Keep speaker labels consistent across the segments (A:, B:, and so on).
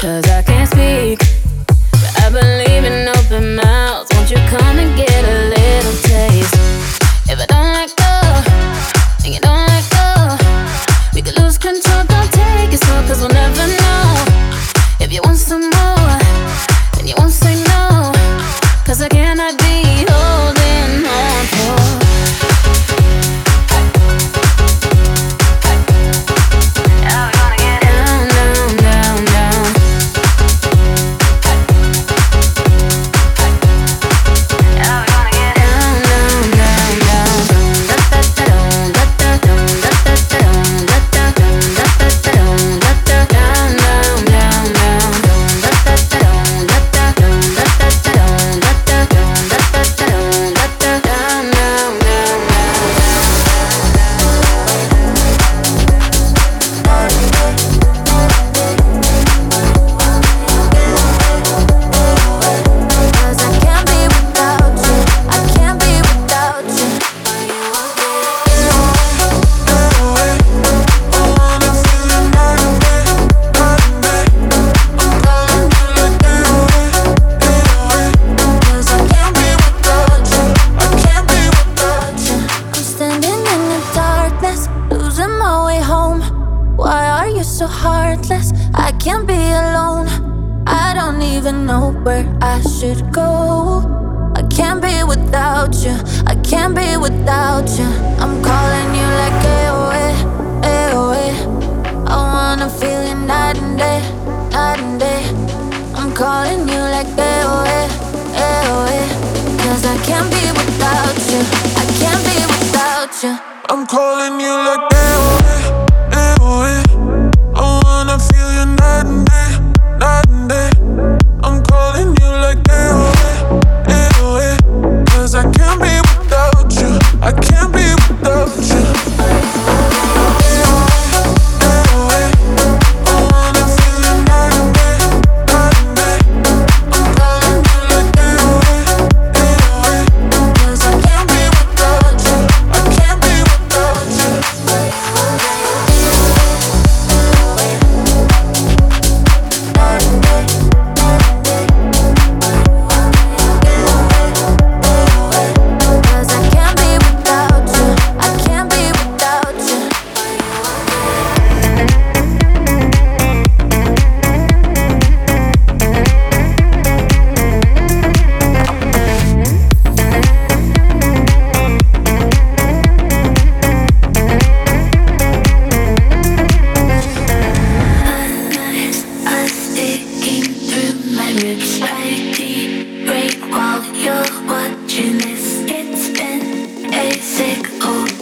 A: Cause I can't speak, but I believe in open mouths. Won't you come and get a little taste? If I don't let go, and you don't let go, we could lose control. Don't take it slow, cause we'll never know. If you want some more, then you won't say no. Cause I can't.
B: even know where I should go. I can't be without you. I can't be without you. I'm calling you.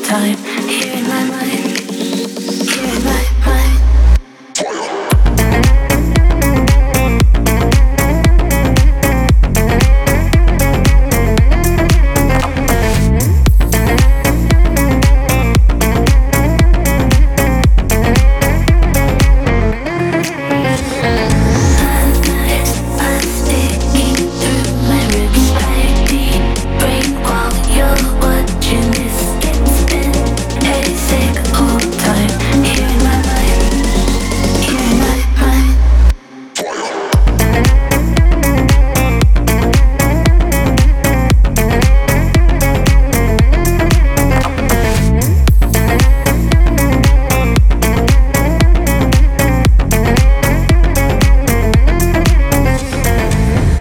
A: time. Here in my mind